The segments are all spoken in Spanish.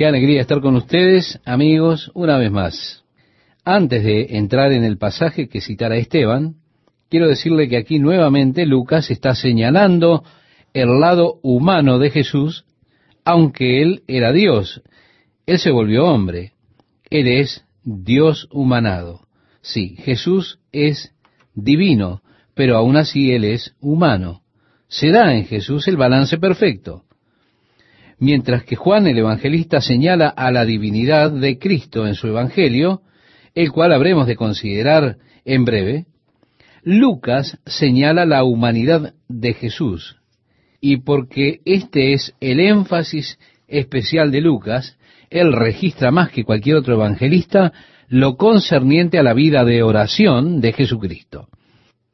Qué alegría estar con ustedes, amigos, una vez más. Antes de entrar en el pasaje que citara Esteban, quiero decirle que aquí nuevamente Lucas está señalando el lado humano de Jesús, aunque él era Dios. Él se volvió hombre. Él es Dios humanado. Sí, Jesús es divino, pero aún así Él es humano. Se da en Jesús el balance perfecto. Mientras que Juan el Evangelista señala a la divinidad de Cristo en su Evangelio, el cual habremos de considerar en breve, Lucas señala la humanidad de Jesús. Y porque este es el énfasis especial de Lucas, él registra más que cualquier otro evangelista lo concerniente a la vida de oración de Jesucristo.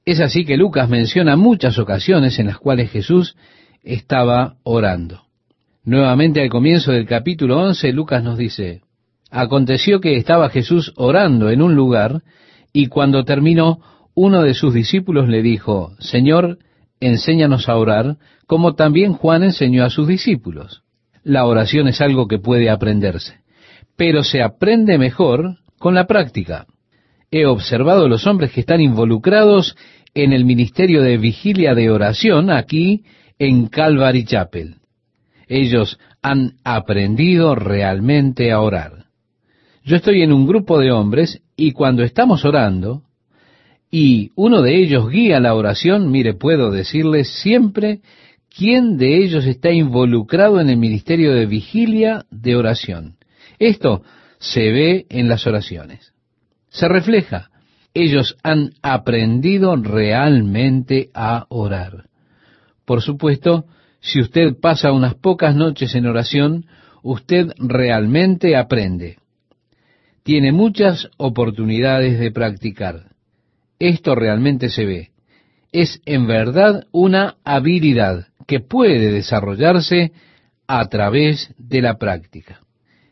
Es así que Lucas menciona muchas ocasiones en las cuales Jesús estaba orando. Nuevamente al comienzo del capítulo 11, Lucas nos dice, Aconteció que estaba Jesús orando en un lugar, y cuando terminó, uno de sus discípulos le dijo, Señor, enséñanos a orar, como también Juan enseñó a sus discípulos. La oración es algo que puede aprenderse, pero se aprende mejor con la práctica. He observado los hombres que están involucrados en el ministerio de vigilia de oración aquí en Calvary Chapel ellos han aprendido realmente a orar. Yo estoy en un grupo de hombres y cuando estamos orando y uno de ellos guía la oración, mire, puedo decirles siempre quién de ellos está involucrado en el ministerio de vigilia de oración. Esto se ve en las oraciones. Se refleja. Ellos han aprendido realmente a orar. Por supuesto, si usted pasa unas pocas noches en oración, usted realmente aprende. Tiene muchas oportunidades de practicar. Esto realmente se ve. Es en verdad una habilidad que puede desarrollarse a través de la práctica.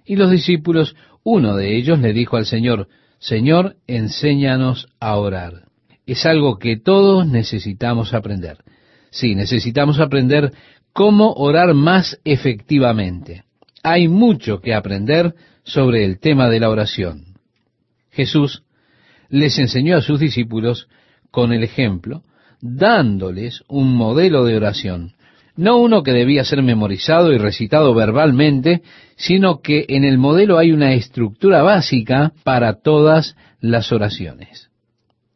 Y los discípulos, uno de ellos le dijo al Señor, Señor, enséñanos a orar. Es algo que todos necesitamos aprender. Sí, necesitamos aprender cómo orar más efectivamente. Hay mucho que aprender sobre el tema de la oración. Jesús les enseñó a sus discípulos con el ejemplo, dándoles un modelo de oración, no uno que debía ser memorizado y recitado verbalmente, sino que en el modelo hay una estructura básica para todas las oraciones.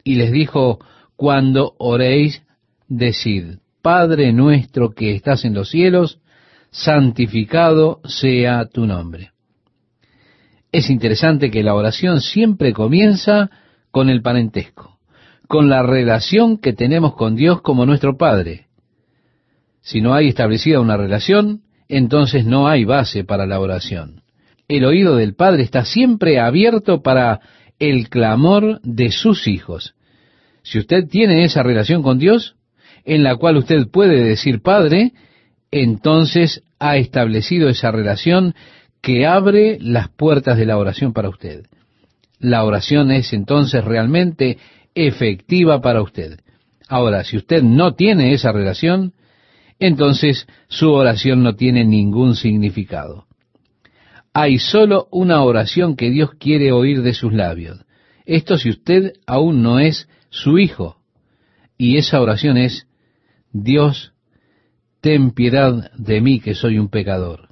Y les dijo, cuando oréis, decid, Padre nuestro que estás en los cielos, santificado sea tu nombre. Es interesante que la oración siempre comienza con el parentesco, con la relación que tenemos con Dios como nuestro Padre. Si no hay establecida una relación, entonces no hay base para la oración. El oído del Padre está siempre abierto para el clamor de sus hijos. Si usted tiene esa relación con Dios, en la cual usted puede decir Padre, entonces ha establecido esa relación que abre las puertas de la oración para usted. La oración es entonces realmente efectiva para usted. Ahora, si usted no tiene esa relación, entonces su oración no tiene ningún significado. Hay solo una oración que Dios quiere oír de sus labios. Esto si usted aún no es su hijo. Y esa oración es, Dios, ten piedad de mí que soy un pecador.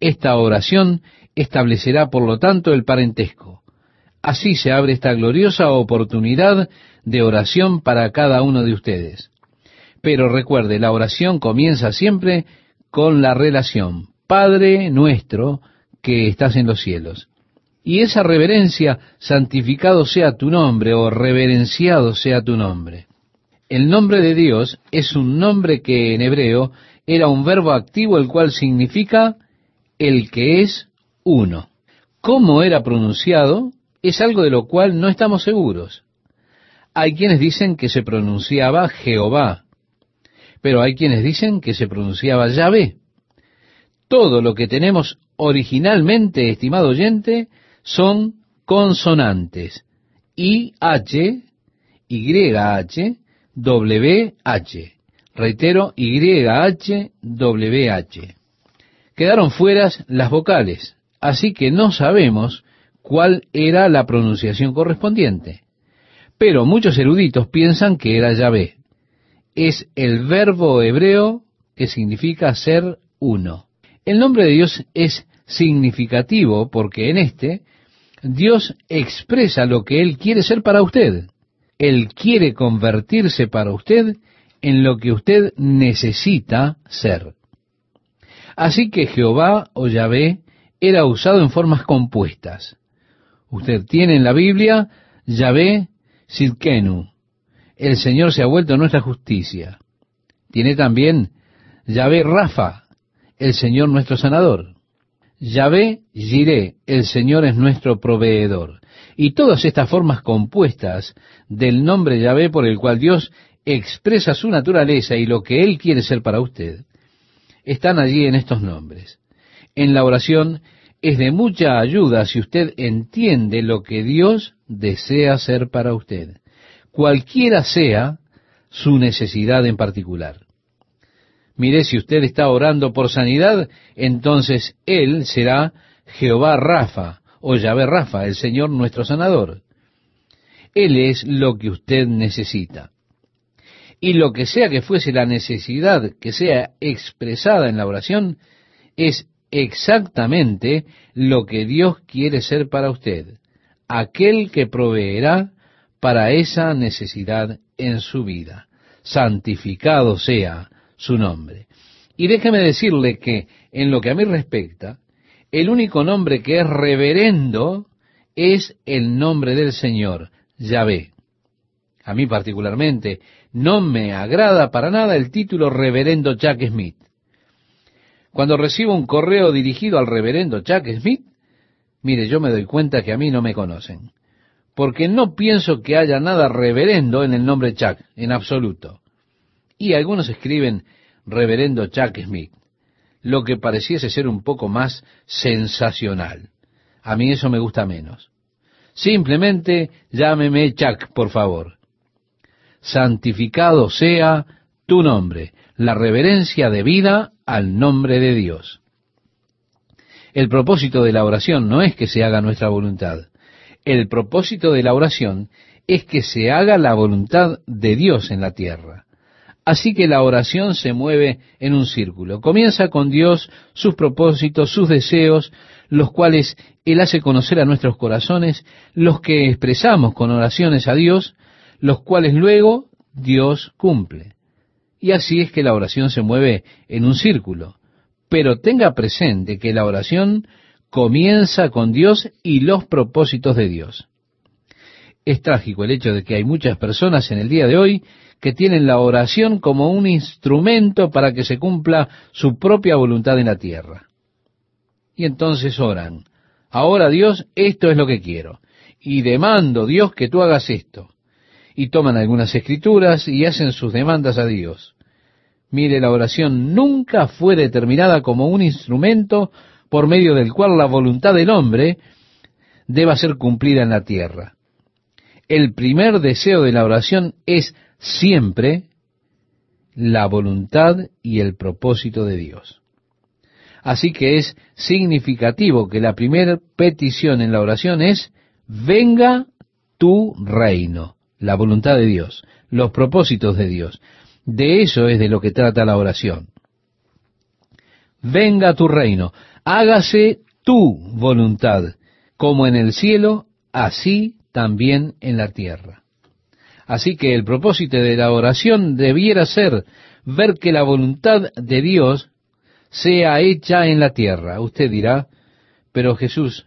Esta oración establecerá, por lo tanto, el parentesco. Así se abre esta gloriosa oportunidad de oración para cada uno de ustedes. Pero recuerde, la oración comienza siempre con la relación Padre nuestro que estás en los cielos. Y esa reverencia, santificado sea tu nombre o reverenciado sea tu nombre. El nombre de Dios es un nombre que en hebreo era un verbo activo el cual significa el que es uno. ¿Cómo era pronunciado? Es algo de lo cual no estamos seguros. Hay quienes dicen que se pronunciaba Jehová, pero hay quienes dicen que se pronunciaba Yahvé. Todo lo que tenemos originalmente, estimado oyente, son consonantes. I, H, Y, H, WH. Reitero, YHWH. Quedaron fuera las vocales, así que no sabemos cuál era la pronunciación correspondiente. Pero muchos eruditos piensan que era Yahvé. Es el verbo hebreo que significa ser uno. El nombre de Dios es significativo porque en este Dios expresa lo que Él quiere ser para usted. Él quiere convertirse para usted en lo que usted necesita ser. Así que Jehová o Yahvé era usado en formas compuestas. Usted tiene en la Biblia Yahvé Sidkenu. El Señor se ha vuelto nuestra justicia. Tiene también Yahvé Rafa, el Señor nuestro sanador. Yahvé Jiré, el Señor es nuestro proveedor. Y todas estas formas compuestas del nombre Yahvé por el cual Dios expresa su naturaleza y lo que Él quiere ser para usted, están allí en estos nombres. En la oración es de mucha ayuda si usted entiende lo que Dios desea ser para usted, cualquiera sea su necesidad en particular. Mire, si usted está orando por sanidad, entonces Él será Jehová Rafa o Yahvé Rafa, el Señor nuestro sanador. Él es lo que usted necesita. Y lo que sea que fuese la necesidad que sea expresada en la oración, es exactamente lo que Dios quiere ser para usted, aquel que proveerá para esa necesidad en su vida. Santificado sea su nombre. Y déjeme decirle que, en lo que a mí respecta, el único nombre que es reverendo es el nombre del Señor, Yahvé. A mí particularmente no me agrada para nada el título reverendo Chuck Smith. Cuando recibo un correo dirigido al reverendo Chuck Smith, mire, yo me doy cuenta que a mí no me conocen, porque no pienso que haya nada reverendo en el nombre Chuck, en absoluto y algunos escriben reverendo Chuck Smith, lo que pareciese ser un poco más sensacional. A mí eso me gusta menos. Simplemente llámeme Chuck, por favor. Santificado sea tu nombre, la reverencia debida al nombre de Dios. El propósito de la oración no es que se haga nuestra voluntad. El propósito de la oración es que se haga la voluntad de Dios en la tierra. Así que la oración se mueve en un círculo. Comienza con Dios, sus propósitos, sus deseos, los cuales Él hace conocer a nuestros corazones, los que expresamos con oraciones a Dios, los cuales luego Dios cumple. Y así es que la oración se mueve en un círculo. Pero tenga presente que la oración comienza con Dios y los propósitos de Dios. Es trágico el hecho de que hay muchas personas en el día de hoy que tienen la oración como un instrumento para que se cumpla su propia voluntad en la tierra. Y entonces oran, ahora Dios, esto es lo que quiero, y demando Dios que tú hagas esto. Y toman algunas escrituras y hacen sus demandas a Dios. Mire, la oración nunca fue determinada como un instrumento por medio del cual la voluntad del hombre deba ser cumplida en la tierra. El primer deseo de la oración es siempre la voluntad y el propósito de Dios. Así que es significativo que la primera petición en la oración es, venga tu reino, la voluntad de Dios, los propósitos de Dios. De eso es de lo que trata la oración. Venga tu reino, hágase tu voluntad, como en el cielo, así también en la tierra. Así que el propósito de la oración debiera ser ver que la voluntad de Dios sea hecha en la tierra. Usted dirá, pero Jesús,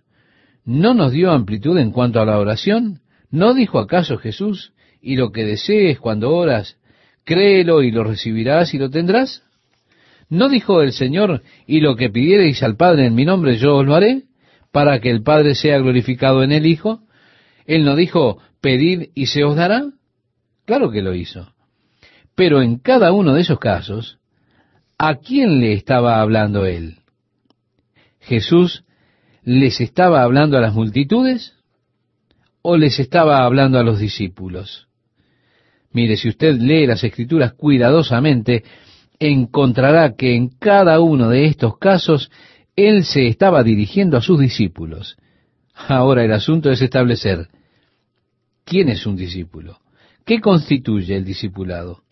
¿no nos dio amplitud en cuanto a la oración? ¿No dijo acaso Jesús, y lo que desees cuando oras, créelo y lo recibirás y lo tendrás? ¿No dijo el Señor, y lo que pidiereis al Padre en mi nombre yo os lo haré, para que el Padre sea glorificado en el Hijo? Él no dijo, pedid y se os dará. Claro que lo hizo. Pero en cada uno de esos casos, ¿a quién le estaba hablando él? ¿Jesús les estaba hablando a las multitudes o les estaba hablando a los discípulos? Mire, si usted lee las escrituras cuidadosamente, encontrará que en cada uno de estos casos Él se estaba dirigiendo a sus discípulos. Ahora el asunto es establecer quién es un discípulo. ¿Qué constituye el discipulado?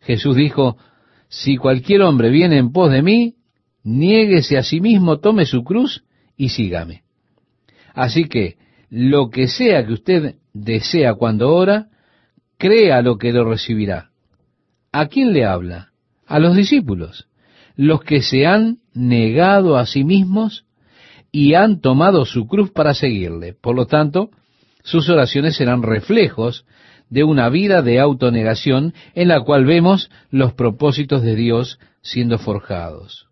Jesús dijo, si cualquier hombre viene en pos de mí, niéguese a sí mismo, tome su cruz y sígame. Así que lo que sea que usted desea cuando ora, crea lo que lo recibirá. ¿A quién le habla? A los discípulos, los que se han negado a sí mismos y han tomado su cruz para seguirle. Por lo tanto, sus oraciones serán reflejos de una vida de autonegación en la cual vemos los propósitos de Dios siendo forjados.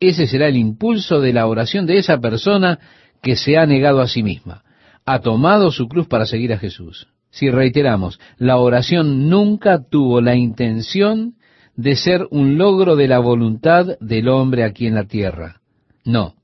Ese será el impulso de la oración de esa persona que se ha negado a sí misma, ha tomado su cruz para seguir a Jesús. Si reiteramos, la oración nunca tuvo la intención de ser un logro de la voluntad del hombre aquí en la tierra. No,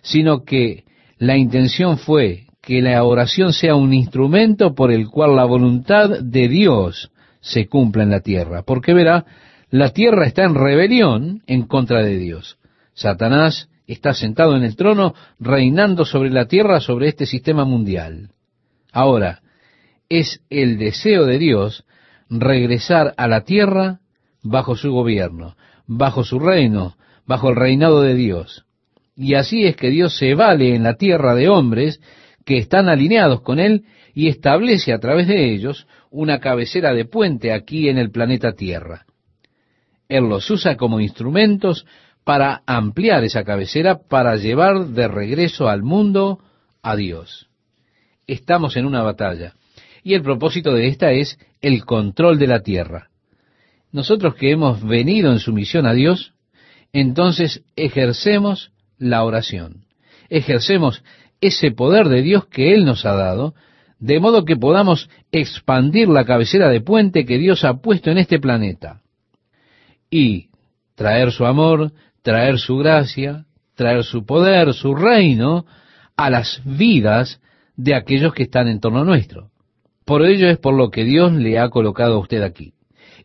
sino que la intención fue que la oración sea un instrumento por el cual la voluntad de Dios se cumpla en la tierra. Porque verá, la tierra está en rebelión en contra de Dios. Satanás está sentado en el trono reinando sobre la tierra, sobre este sistema mundial. Ahora, es el deseo de Dios regresar a la tierra bajo su gobierno, bajo su reino, bajo el reinado de Dios. Y así es que Dios se vale en la tierra de hombres que están alineados con Él y establece a través de ellos una cabecera de puente aquí en el planeta Tierra. Él los usa como instrumentos para ampliar esa cabecera, para llevar de regreso al mundo a Dios. Estamos en una batalla y el propósito de esta es el control de la tierra. Nosotros que hemos venido en sumisión a Dios, entonces ejercemos la oración, ejercemos ese poder de Dios que Él nos ha dado, de modo que podamos expandir la cabecera de puente que Dios ha puesto en este planeta y traer su amor, traer su gracia, traer su poder, su reino a las vidas de aquellos que están en torno nuestro. Por ello es por lo que Dios le ha colocado a usted aquí.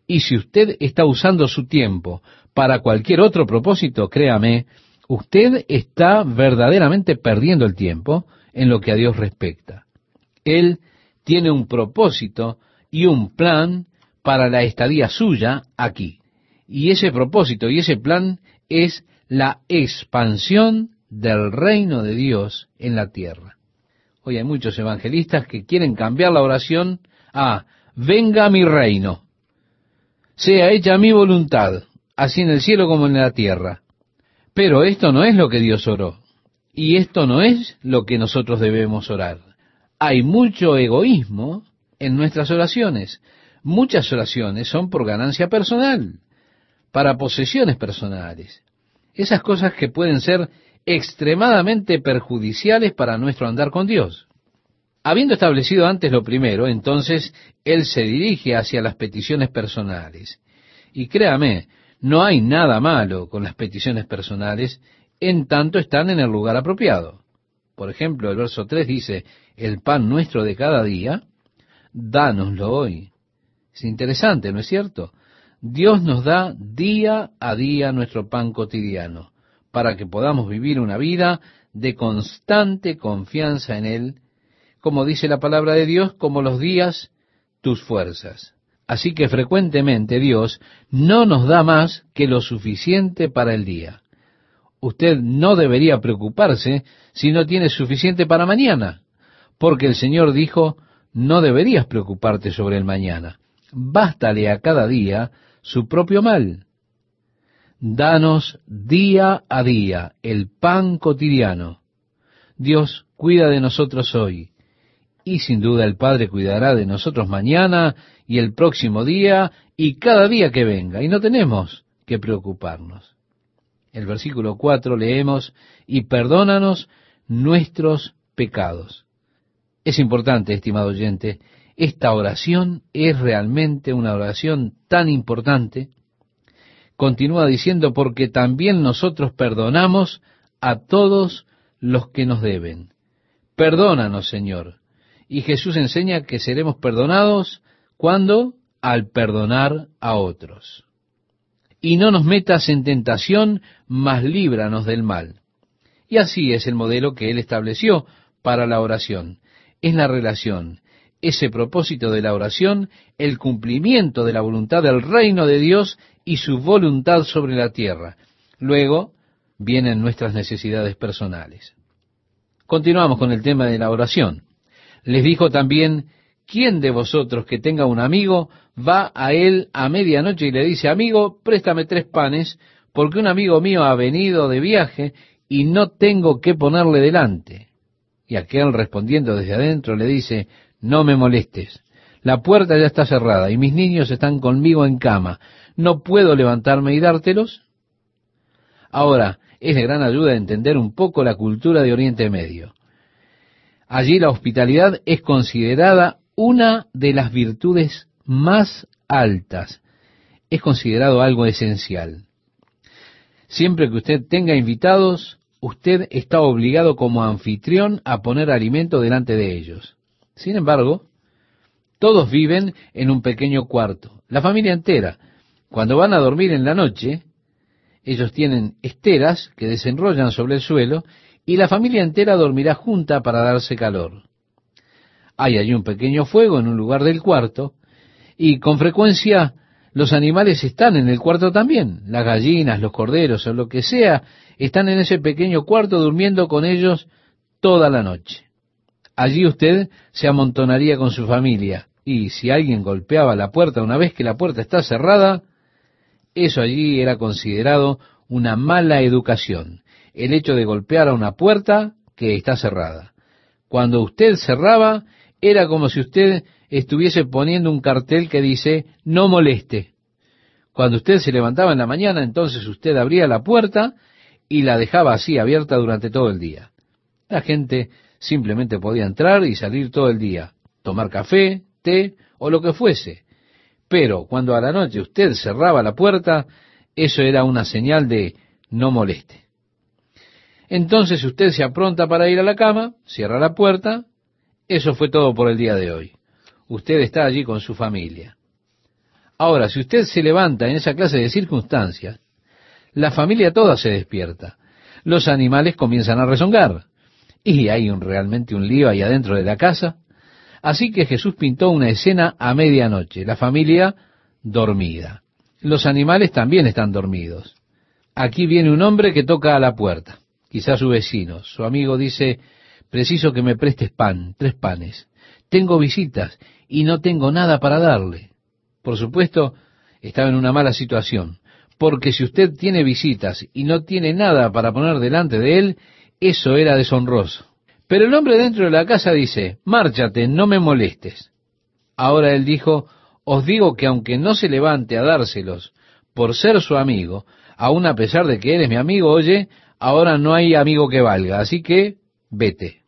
Y si usted está usando su tiempo para cualquier otro propósito, créame, usted está verdaderamente perdiendo el tiempo en lo que a Dios respecta. Él tiene un propósito y un plan para la estadía suya aquí. Y ese propósito y ese plan es la expansión del reino de Dios en la tierra. Hoy hay muchos evangelistas que quieren cambiar la oración a venga mi reino, sea hecha mi voluntad, así en el cielo como en la tierra. Pero esto no es lo que Dios oró. Y esto no es lo que nosotros debemos orar. Hay mucho egoísmo en nuestras oraciones. Muchas oraciones son por ganancia personal, para posesiones personales. Esas cosas que pueden ser extremadamente perjudiciales para nuestro andar con Dios. Habiendo establecido antes lo primero, entonces Él se dirige hacia las peticiones personales. Y créame, no hay nada malo con las peticiones personales en tanto están en el lugar apropiado. Por ejemplo, el verso 3 dice, el pan nuestro de cada día, dánoslo hoy. Es interesante, ¿no es cierto? Dios nos da día a día nuestro pan cotidiano para que podamos vivir una vida de constante confianza en Él, como dice la palabra de Dios, como los días tus fuerzas. Así que frecuentemente Dios no nos da más que lo suficiente para el día. Usted no debería preocuparse si no tiene suficiente para mañana, porque el Señor dijo, no deberías preocuparte sobre el mañana. Bástale a cada día su propio mal. Danos día a día el pan cotidiano. Dios cuida de nosotros hoy y sin duda el Padre cuidará de nosotros mañana y el próximo día y cada día que venga, y no tenemos que preocuparnos. El versículo 4 leemos, y perdónanos nuestros pecados. Es importante, estimado oyente, esta oración es realmente una oración tan importante. Continúa diciendo, porque también nosotros perdonamos a todos los que nos deben. Perdónanos, Señor, y Jesús enseña que seremos perdonados cuando al perdonar a otros. y no nos metas en tentación, mas líbranos del mal. Y así es el modelo que él estableció para la oración. Es la relación, ese propósito de la oración, el cumplimiento de la voluntad del reino de Dios y su voluntad sobre la tierra. Luego vienen nuestras necesidades personales. Continuamos con el tema de la oración. Les dijo también, ¿quién de vosotros que tenga un amigo va a él a medianoche y le dice, amigo, préstame tres panes, porque un amigo mío ha venido de viaje y no tengo que ponerle delante? Y aquel respondiendo desde adentro le dice, no me molestes, la puerta ya está cerrada y mis niños están conmigo en cama, ¿no puedo levantarme y dártelos? Ahora, es de gran ayuda entender un poco la cultura de Oriente Medio. Allí la hospitalidad es considerada una de las virtudes más altas. Es considerado algo esencial. Siempre que usted tenga invitados, usted está obligado como anfitrión a poner alimento delante de ellos. Sin embargo, todos viven en un pequeño cuarto, la familia entera. Cuando van a dormir en la noche, ellos tienen esteras que desenrollan sobre el suelo y la familia entera dormirá junta para darse calor. Hay allí un pequeño fuego en un lugar del cuarto y con frecuencia los animales están en el cuarto también. Las gallinas, los corderos o lo que sea están en ese pequeño cuarto durmiendo con ellos toda la noche. Allí usted se amontonaría con su familia y si alguien golpeaba la puerta una vez que la puerta está cerrada, eso allí era considerado una mala educación, el hecho de golpear a una puerta que está cerrada. Cuando usted cerraba, era como si usted estuviese poniendo un cartel que dice, no moleste. Cuando usted se levantaba en la mañana, entonces usted abría la puerta y la dejaba así abierta durante todo el día. La gente simplemente podía entrar y salir todo el día, tomar café, té o lo que fuese. Pero cuando a la noche usted cerraba la puerta, eso era una señal de no moleste. Entonces usted se apronta para ir a la cama, cierra la puerta, eso fue todo por el día de hoy. Usted está allí con su familia. Ahora, si usted se levanta en esa clase de circunstancias, la familia toda se despierta. Los animales comienzan a rezongar. Y hay un, realmente un lío ahí adentro de la casa. Así que Jesús pintó una escena a medianoche, la familia dormida. Los animales también están dormidos. Aquí viene un hombre que toca a la puerta, quizás su vecino. Su amigo dice, preciso que me prestes pan, tres panes. Tengo visitas y no tengo nada para darle. Por supuesto, estaba en una mala situación, porque si usted tiene visitas y no tiene nada para poner delante de él, eso era deshonroso. Pero el hombre dentro de la casa dice, márchate, no me molestes. Ahora él dijo, os digo que aunque no se levante a dárselos por ser su amigo, aun a pesar de que eres mi amigo, oye, ahora no hay amigo que valga, así que vete.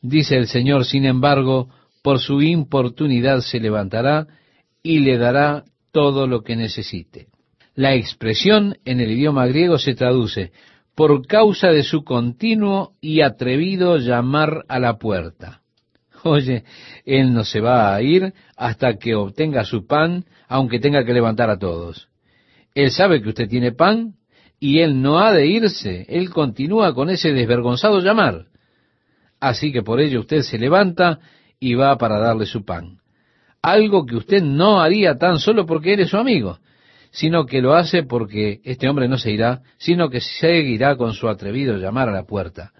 Dice el Señor, sin embargo, por su importunidad se levantará y le dará todo lo que necesite. La expresión en el idioma griego se traduce, por causa de su continuo y atrevido llamar a la puerta. Oye, él no se va a ir hasta que obtenga su pan, aunque tenga que levantar a todos. Él sabe que usted tiene pan y él no ha de irse, él continúa con ese desvergonzado llamar. Así que por ello usted se levanta y va para darle su pan. Algo que usted no haría tan solo porque eres su amigo, sino que lo hace porque este hombre no se irá, sino que seguirá con su atrevido llamar a la puerta.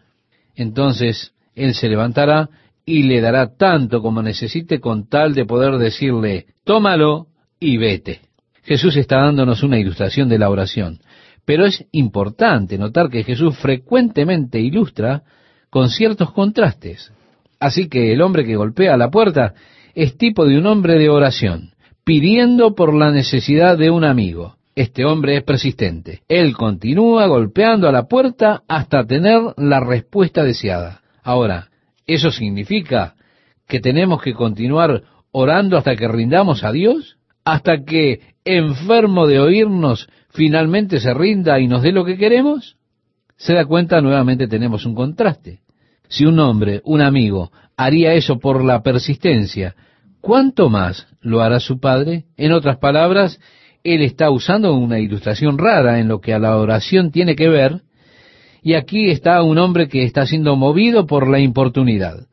Entonces él se levantará y le dará tanto como necesite con tal de poder decirle, tómalo y vete. Jesús está dándonos una ilustración de la oración, pero es importante notar que Jesús frecuentemente ilustra con ciertos contrastes. Así que el hombre que golpea la puerta es tipo de un hombre de oración pidiendo por la necesidad de un amigo. Este hombre es persistente. Él continúa golpeando a la puerta hasta tener la respuesta deseada. Ahora, ¿eso significa que tenemos que continuar orando hasta que rindamos a Dios? ¿Hasta que, enfermo de oírnos, finalmente se rinda y nos dé lo que queremos? Se da cuenta, nuevamente tenemos un contraste. Si un hombre, un amigo, haría eso por la persistencia, ¿cuánto más lo hará su Padre? En otras palabras, Él está usando una ilustración rara en lo que a la oración tiene que ver, y aquí está un hombre que está siendo movido por la importunidad,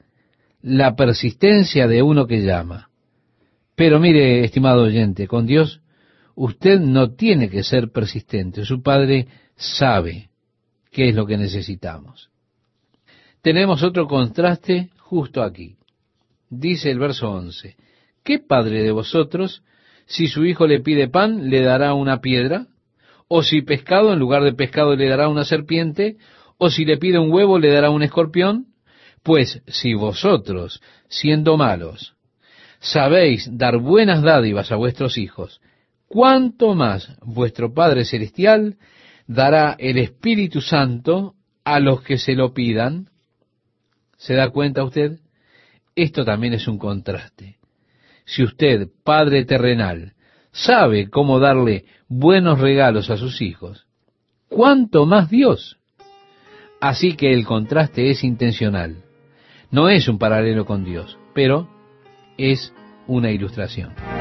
la persistencia de uno que llama. Pero mire, estimado oyente, con Dios usted no tiene que ser persistente. Su Padre sabe qué es lo que necesitamos. Tenemos otro contraste justo aquí. Dice el verso 11, ¿qué padre de vosotros, si su hijo le pide pan, le dará una piedra? ¿O si pescado, en lugar de pescado, le dará una serpiente? ¿O si le pide un huevo, le dará un escorpión? Pues si vosotros, siendo malos, sabéis dar buenas dádivas a vuestros hijos, ¿cuánto más vuestro Padre Celestial dará el Espíritu Santo a los que se lo pidan? ¿Se da cuenta usted? Esto también es un contraste. Si usted, Padre terrenal, sabe cómo darle buenos regalos a sus hijos, ¿cuánto más Dios? Así que el contraste es intencional. No es un paralelo con Dios, pero es una ilustración.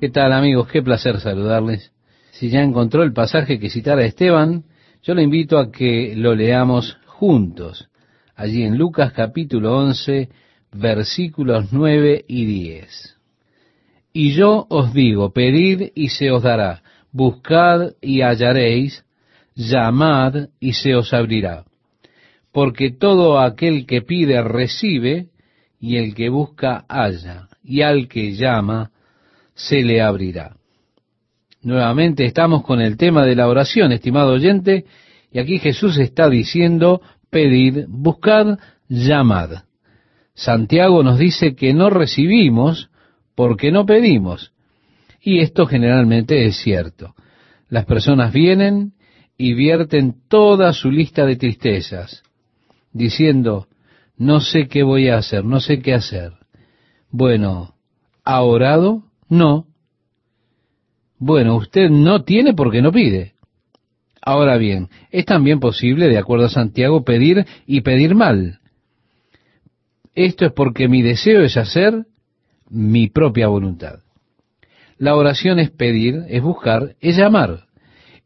¿Qué tal amigos? Qué placer saludarles. Si ya encontró el pasaje que citara Esteban, yo le invito a que lo leamos juntos allí en Lucas capítulo 11, versículos 9 y 10. Y yo os digo, pedid y se os dará, buscad y hallaréis, llamad y se os abrirá. Porque todo aquel que pide recibe, y el que busca halla, y al que llama se le abrirá. Nuevamente estamos con el tema de la oración, estimado oyente, y aquí Jesús está diciendo, pedid, buscad, llamad. Santiago nos dice que no recibimos porque no pedimos. Y esto generalmente es cierto. Las personas vienen y vierten toda su lista de tristezas, diciendo, no sé qué voy a hacer, no sé qué hacer. Bueno, ¿ha orado? No. Bueno, usted no tiene porque no pide. Ahora bien, es también posible, de acuerdo a Santiago, pedir y pedir mal. Esto es porque mi deseo es hacer mi propia voluntad. La oración es pedir, es buscar, es llamar.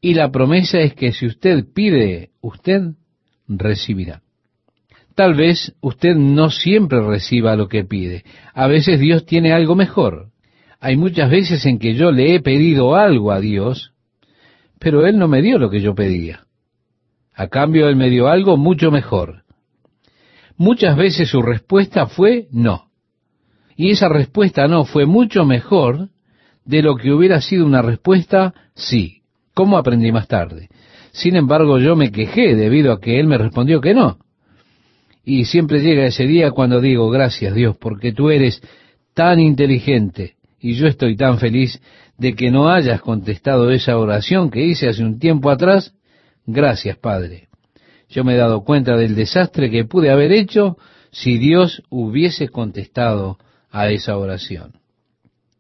Y la promesa es que si usted pide, usted recibirá. Tal vez usted no siempre reciba lo que pide. A veces Dios tiene algo mejor. Hay muchas veces en que yo le he pedido algo a Dios pero Él no me dio lo que yo pedía. A cambio, Él me dio algo mucho mejor. Muchas veces su respuesta fue no. Y esa respuesta no fue mucho mejor de lo que hubiera sido una respuesta sí, como aprendí más tarde. Sin embargo, yo me quejé debido a que Él me respondió que no. Y siempre llega ese día cuando digo, gracias Dios, porque tú eres tan inteligente y yo estoy tan feliz de que no hayas contestado esa oración que hice hace un tiempo atrás, gracias Padre. Yo me he dado cuenta del desastre que pude haber hecho si Dios hubiese contestado a esa oración.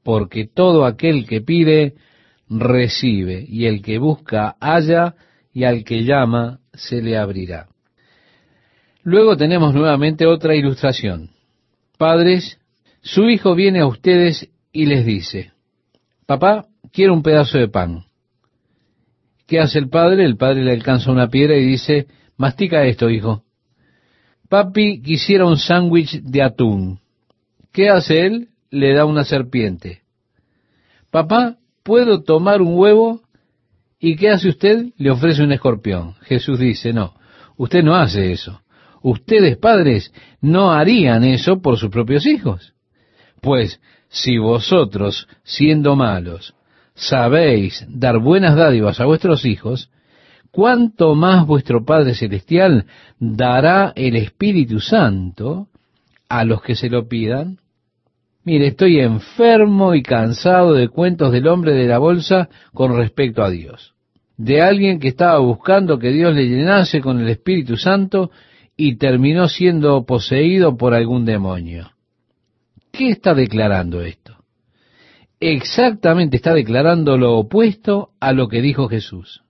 Porque todo aquel que pide, recibe, y el que busca, halla, y al que llama, se le abrirá. Luego tenemos nuevamente otra ilustración. Padres, su hijo viene a ustedes y les dice, papá, quiero un pedazo de pan. ¿Qué hace el padre? El padre le alcanza una piedra y dice, mastica esto, hijo. Papi quisiera un sándwich de atún. ¿Qué hace él? Le da una serpiente. Papá, ¿puedo tomar un huevo? ¿Y qué hace usted? Le ofrece un escorpión. Jesús dice, no, usted no hace eso. Ustedes, padres, no harían eso por sus propios hijos. Pues si vosotros, siendo malos, sabéis dar buenas dádivas a vuestros hijos, ¿cuánto más vuestro Padre Celestial dará el Espíritu Santo a los que se lo pidan? Mire, estoy enfermo y cansado de cuentos del hombre de la bolsa con respecto a Dios. De alguien que estaba buscando que Dios le llenase con el Espíritu Santo y terminó siendo poseído por algún demonio. ¿Qué está declarando esto? Exactamente está declarando lo opuesto a lo que dijo Jesús.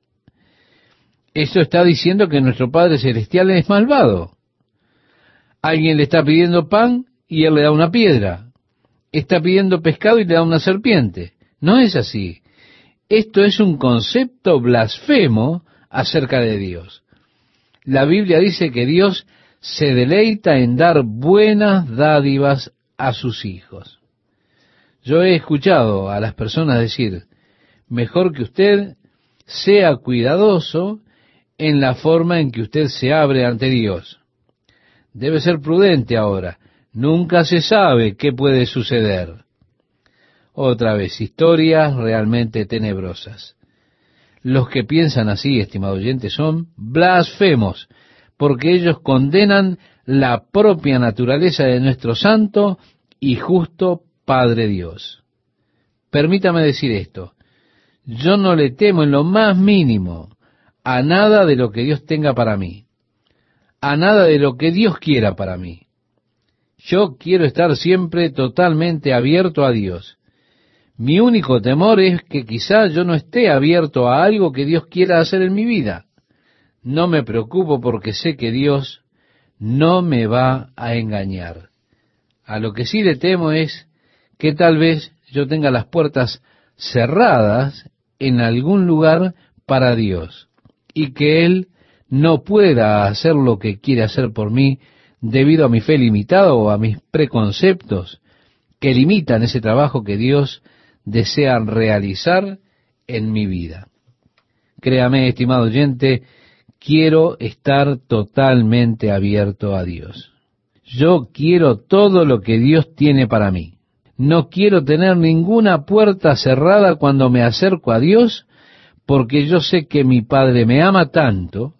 Esto está diciendo que nuestro Padre Celestial es malvado. Alguien le está pidiendo pan y él le da una piedra. Está pidiendo pescado y le da una serpiente. No es así. Esto es un concepto blasfemo acerca de Dios. La Biblia dice que Dios se deleita en dar buenas dádivas a sus hijos. Yo he escuchado a las personas decir, mejor que usted sea cuidadoso en la forma en que usted se abre ante Dios. Debe ser prudente ahora. Nunca se sabe qué puede suceder. Otra vez, historias realmente tenebrosas. Los que piensan así, estimado oyente, son blasfemos, porque ellos condenan la propia naturaleza de nuestro santo y justo Padre Dios. Permítame decir esto. Yo no le temo en lo más mínimo a nada de lo que Dios tenga para mí, a nada de lo que Dios quiera para mí. Yo quiero estar siempre totalmente abierto a Dios. Mi único temor es que quizá yo no esté abierto a algo que Dios quiera hacer en mi vida. No me preocupo porque sé que Dios no me va a engañar. A lo que sí le temo es que tal vez yo tenga las puertas cerradas en algún lugar para Dios y que Él no pueda hacer lo que quiere hacer por mí debido a mi fe limitada o a mis preconceptos que limitan ese trabajo que Dios desea realizar en mi vida. Créame, estimado oyente, quiero estar totalmente abierto a Dios. Yo quiero todo lo que Dios tiene para mí. No quiero tener ninguna puerta cerrada cuando me acerco a Dios porque yo sé que mi Padre me ama tanto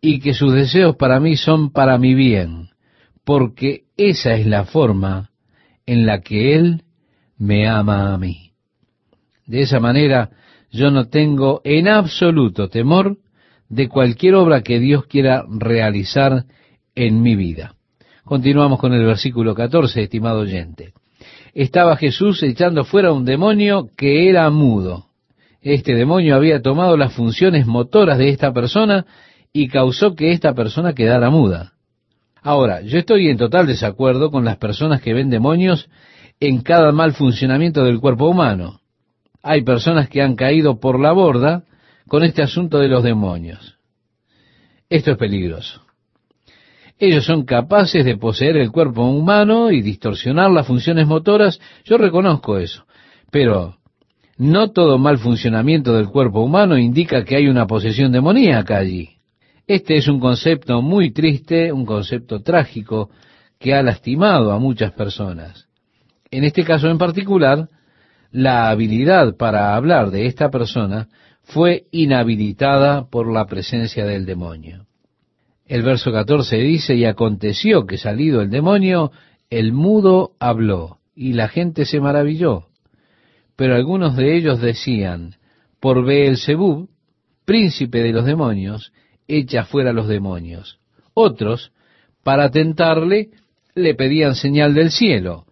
y que sus deseos para mí son para mi bien, porque esa es la forma en la que Él me ama a mí. De esa manera yo no tengo en absoluto temor de cualquier obra que Dios quiera realizar en mi vida. Continuamos con el versículo 14, estimado oyente. Estaba Jesús echando fuera un demonio que era mudo. Este demonio había tomado las funciones motoras de esta persona y causó que esta persona quedara muda. Ahora, yo estoy en total desacuerdo con las personas que ven demonios en cada mal funcionamiento del cuerpo humano. Hay personas que han caído por la borda con este asunto de los demonios. Esto es peligroso. Ellos son capaces de poseer el cuerpo humano y distorsionar las funciones motoras. Yo reconozco eso. Pero no todo mal funcionamiento del cuerpo humano indica que hay una posesión demoníaca allí. Este es un concepto muy triste, un concepto trágico que ha lastimado a muchas personas. En este caso en particular, la habilidad para hablar de esta persona fue inhabilitada por la presencia del demonio. El verso 14 dice, y aconteció que salido el demonio, el mudo habló, y la gente se maravilló. Pero algunos de ellos decían, por Beelzebub, príncipe de los demonios, echa fuera los demonios. Otros, para tentarle, le pedían señal del cielo,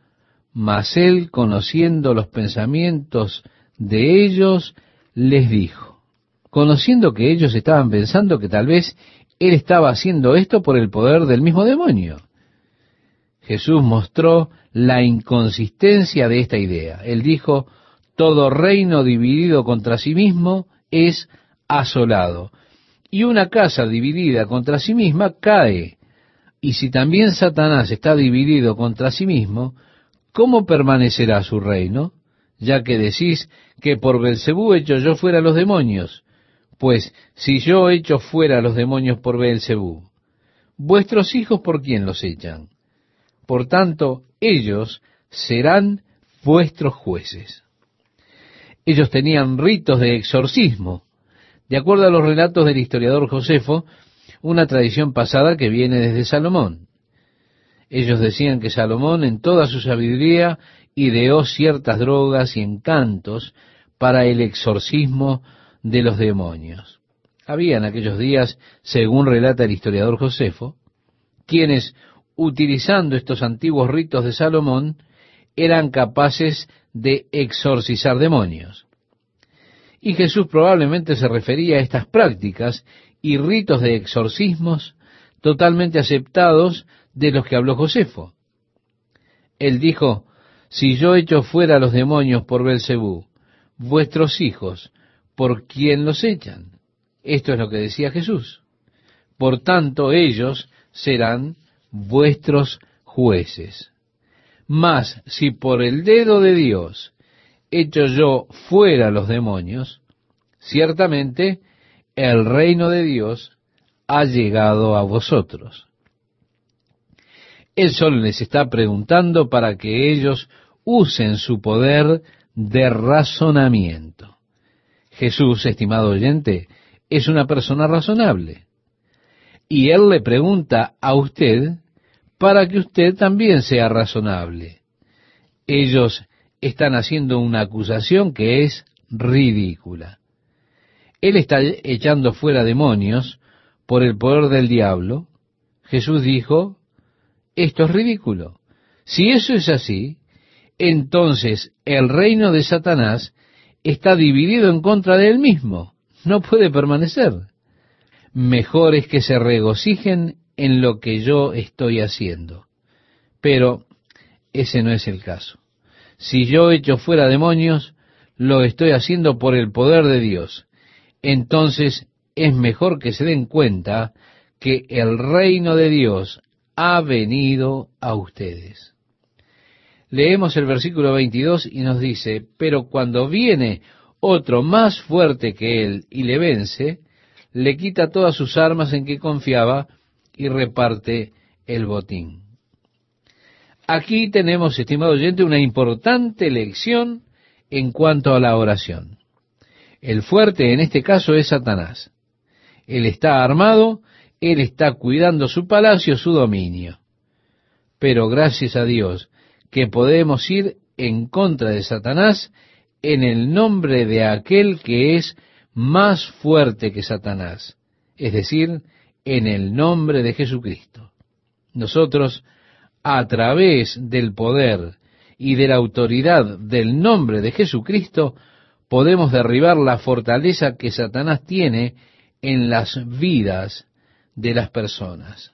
mas él, conociendo los pensamientos de ellos, les dijo, conociendo que ellos estaban pensando que tal vez él estaba haciendo esto por el poder del mismo demonio. Jesús mostró la inconsistencia de esta idea. Él dijo, todo reino dividido contra sí mismo es asolado, y una casa dividida contra sí misma cae. Y si también Satanás está dividido contra sí mismo, ¿cómo permanecerá su reino? Ya que decís que por Belcebú hecho yo fuera los demonios. Pues si yo echo fuera los demonios por Belcebú, vuestros hijos por quién los echan. Por tanto, ellos serán vuestros jueces. Ellos tenían ritos de exorcismo. De acuerdo a los relatos del historiador Josefo, una tradición pasada que viene desde Salomón. Ellos decían que Salomón en toda su sabiduría ideó ciertas drogas y encantos para el exorcismo de los demonios. Había en aquellos días, según relata el historiador Josefo, quienes, utilizando estos antiguos ritos de Salomón, eran capaces de exorcizar demonios. Y Jesús probablemente se refería a estas prácticas y ritos de exorcismos totalmente aceptados de los que habló Josefo. Él dijo, Si yo echo fuera a los demonios por Belcebú, vuestros hijos, ¿por quién los echan? Esto es lo que decía Jesús. Por tanto, ellos serán vuestros jueces. Mas si por el dedo de Dios echo yo fuera los demonios, ciertamente el reino de Dios ha llegado a vosotros. Él solo les está preguntando para que ellos usen su poder de razonamiento. Jesús, estimado oyente, es una persona razonable. Y Él le pregunta a usted para que usted también sea razonable. Ellos están haciendo una acusación que es ridícula. Él está echando fuera demonios por el poder del diablo. Jesús dijo, esto es ridículo. Si eso es así, entonces el reino de Satanás está dividido en contra de él mismo. No puede permanecer. Mejor es que se regocijen en lo que yo estoy haciendo. Pero ese no es el caso. Si yo echo fuera demonios, lo estoy haciendo por el poder de Dios entonces es mejor que se den cuenta que el reino de Dios ha venido a ustedes. Leemos el versículo 22 y nos dice, pero cuando viene otro más fuerte que él y le vence, le quita todas sus armas en que confiaba y reparte el botín. Aquí tenemos, estimado oyente, una importante lección en cuanto a la oración. El fuerte en este caso es Satanás. Él está armado, él está cuidando su palacio, su dominio. Pero gracias a Dios que podemos ir en contra de Satanás en el nombre de aquel que es más fuerte que Satanás, es decir, en el nombre de Jesucristo. Nosotros, a través del poder y de la autoridad del nombre de Jesucristo, podemos derribar la fortaleza que Satanás tiene en las vidas de las personas.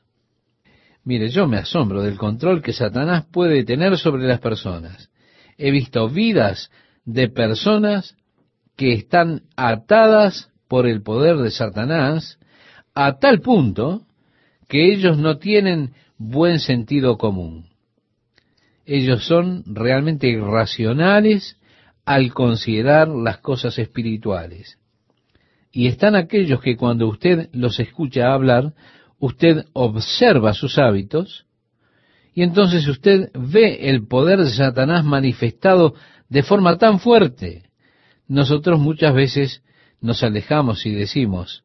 Mire, yo me asombro del control que Satanás puede tener sobre las personas. He visto vidas de personas que están atadas por el poder de Satanás a tal punto que ellos no tienen buen sentido común. Ellos son realmente irracionales al considerar las cosas espirituales. Y están aquellos que cuando usted los escucha hablar, usted observa sus hábitos, y entonces usted ve el poder de Satanás manifestado de forma tan fuerte. Nosotros muchas veces nos alejamos y decimos,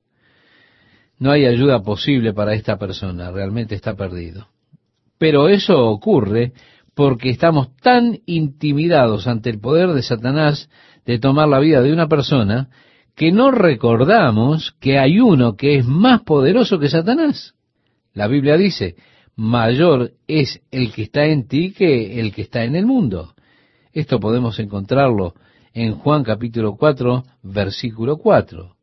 no hay ayuda posible para esta persona, realmente está perdido. Pero eso ocurre porque estamos tan intimidados ante el poder de Satanás de tomar la vida de una persona que no recordamos que hay uno que es más poderoso que Satanás. La Biblia dice, mayor es el que está en ti que el que está en el mundo. Esto podemos encontrarlo en Juan capítulo 4, versículo 4.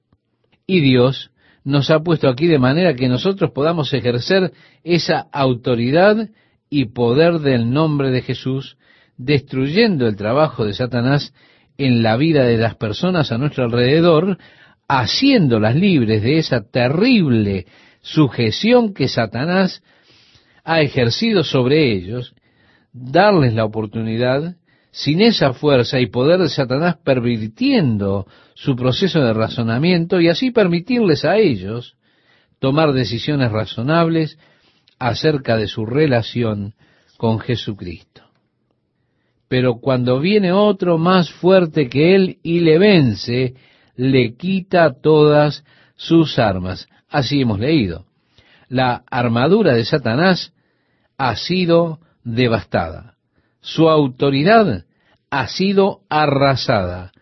Y Dios nos ha puesto aquí de manera que nosotros podamos ejercer esa autoridad y poder del nombre de Jesús, destruyendo el trabajo de Satanás en la vida de las personas a nuestro alrededor, haciéndolas libres de esa terrible sujeción que Satanás ha ejercido sobre ellos, darles la oportunidad, sin esa fuerza y poder de Satanás pervirtiendo su proceso de razonamiento y así permitirles a ellos tomar decisiones razonables acerca de su relación con Jesucristo. Pero cuando viene otro más fuerte que él y le vence, le quita todas sus armas. Así hemos leído. La armadura de Satanás ha sido devastada. Su autoridad ha sido arrasada.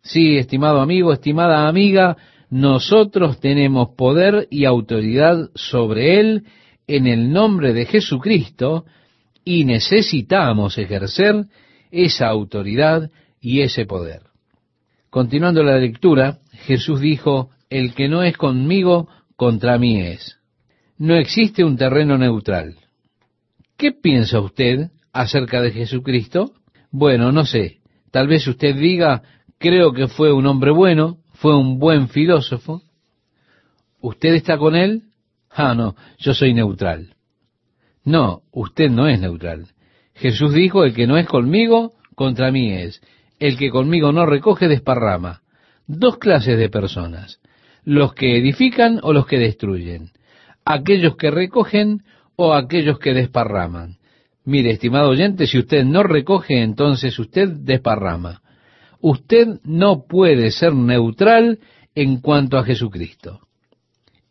Sí, estimado amigo, estimada amiga, nosotros tenemos poder y autoridad sobre él en el nombre de Jesucristo y necesitamos ejercer esa autoridad y ese poder. Continuando la lectura, Jesús dijo, el que no es conmigo, contra mí es. No existe un terreno neutral. ¿Qué piensa usted acerca de Jesucristo? Bueno, no sé, tal vez usted diga, creo que fue un hombre bueno, fue un buen filósofo. ¿Usted está con él? Ah, no, yo soy neutral. No, usted no es neutral. Jesús dijo, el que no es conmigo, contra mí es. El que conmigo no recoge, desparrama. Dos clases de personas, los que edifican o los que destruyen, aquellos que recogen o aquellos que desparraman. Mire, estimado oyente, si usted no recoge, entonces usted desparrama. Usted no puede ser neutral en cuanto a Jesucristo.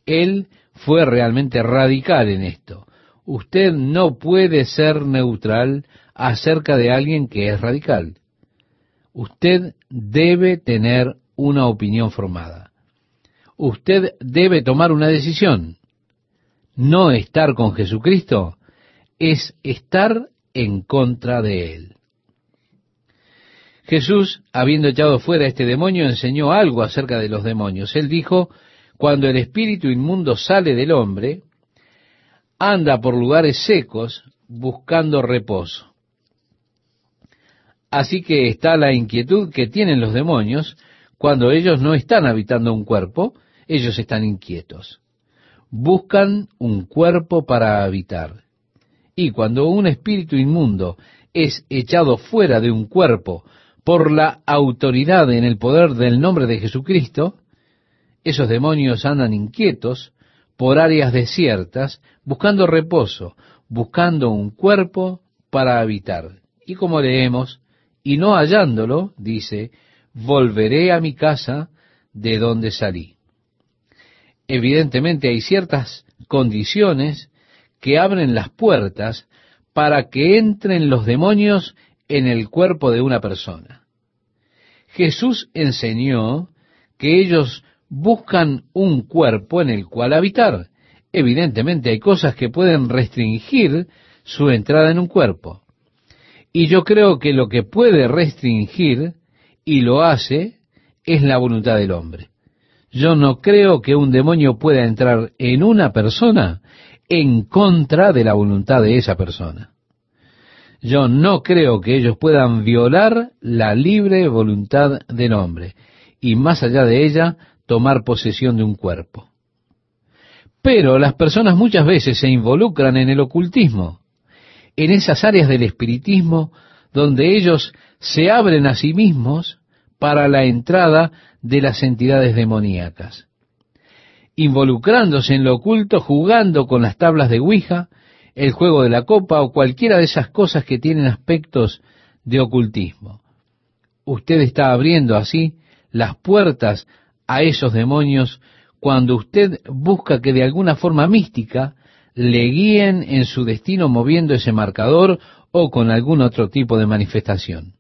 Él fue realmente radical en esto. Usted no puede ser neutral acerca de alguien que es radical. Usted debe tener una opinión formada. Usted debe tomar una decisión. No estar con Jesucristo es estar en contra de Él. Jesús, habiendo echado fuera a este demonio, enseñó algo acerca de los demonios. Él dijo, cuando el espíritu inmundo sale del hombre, anda por lugares secos buscando reposo. Así que está la inquietud que tienen los demonios cuando ellos no están habitando un cuerpo, ellos están inquietos. Buscan un cuerpo para habitar. Y cuando un espíritu inmundo es echado fuera de un cuerpo por la autoridad en el poder del nombre de Jesucristo, esos demonios andan inquietos por áreas desiertas, buscando reposo, buscando un cuerpo para habitar. Y como leemos, y no hallándolo, dice, volveré a mi casa de donde salí. Evidentemente hay ciertas condiciones que abren las puertas para que entren los demonios en el cuerpo de una persona. Jesús enseñó que ellos buscan un cuerpo en el cual habitar. Evidentemente hay cosas que pueden restringir su entrada en un cuerpo. Y yo creo que lo que puede restringir, y lo hace, es la voluntad del hombre. Yo no creo que un demonio pueda entrar en una persona en contra de la voluntad de esa persona. Yo no creo que ellos puedan violar la libre voluntad del hombre y más allá de ella tomar posesión de un cuerpo. Pero las personas muchas veces se involucran en el ocultismo, en esas áreas del espiritismo donde ellos se abren a sí mismos para la entrada de las entidades demoníacas, involucrándose en lo oculto, jugando con las tablas de Ouija, el juego de la copa o cualquiera de esas cosas que tienen aspectos de ocultismo. Usted está abriendo así las puertas a esos demonios cuando usted busca que de alguna forma mística le guíen en su destino moviendo ese marcador o con algún otro tipo de manifestación.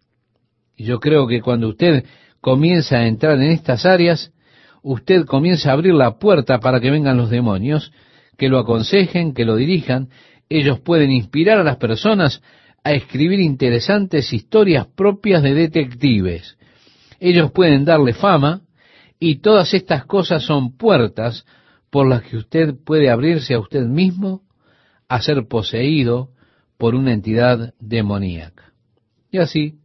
Yo creo que cuando usted comienza a entrar en estas áreas, usted comienza a abrir la puerta para que vengan los demonios, que lo aconsejen, que lo dirijan, ellos pueden inspirar a las personas a escribir interesantes historias propias de detectives. Ellos pueden darle fama, y todas estas cosas son puertas por las que usted puede abrirse a usted mismo a ser poseído por una entidad demoníaca. Y así,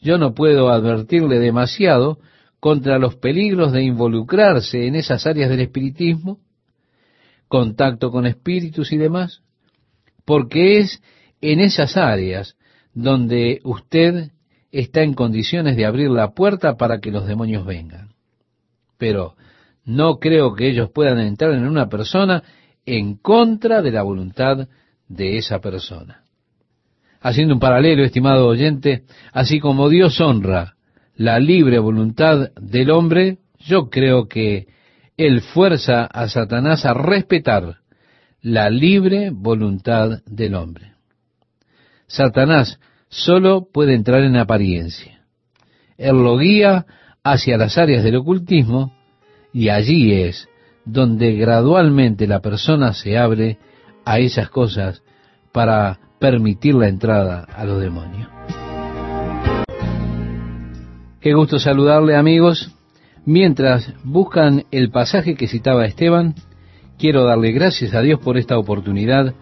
yo no puedo advertirle demasiado contra los peligros de involucrarse en esas áreas del espiritismo, contacto con espíritus y demás, porque es en esas áreas donde usted está en condiciones de abrir la puerta para que los demonios vengan pero no creo que ellos puedan entrar en una persona en contra de la voluntad de esa persona. Haciendo un paralelo, estimado oyente, así como Dios honra la libre voluntad del hombre, yo creo que Él fuerza a Satanás a respetar la libre voluntad del hombre. Satanás solo puede entrar en apariencia. Él lo guía hacia las áreas del ocultismo y allí es donde gradualmente la persona se abre a esas cosas para permitir la entrada a los demonios. Qué gusto saludarle amigos. Mientras buscan el pasaje que citaba Esteban, quiero darle gracias a Dios por esta oportunidad,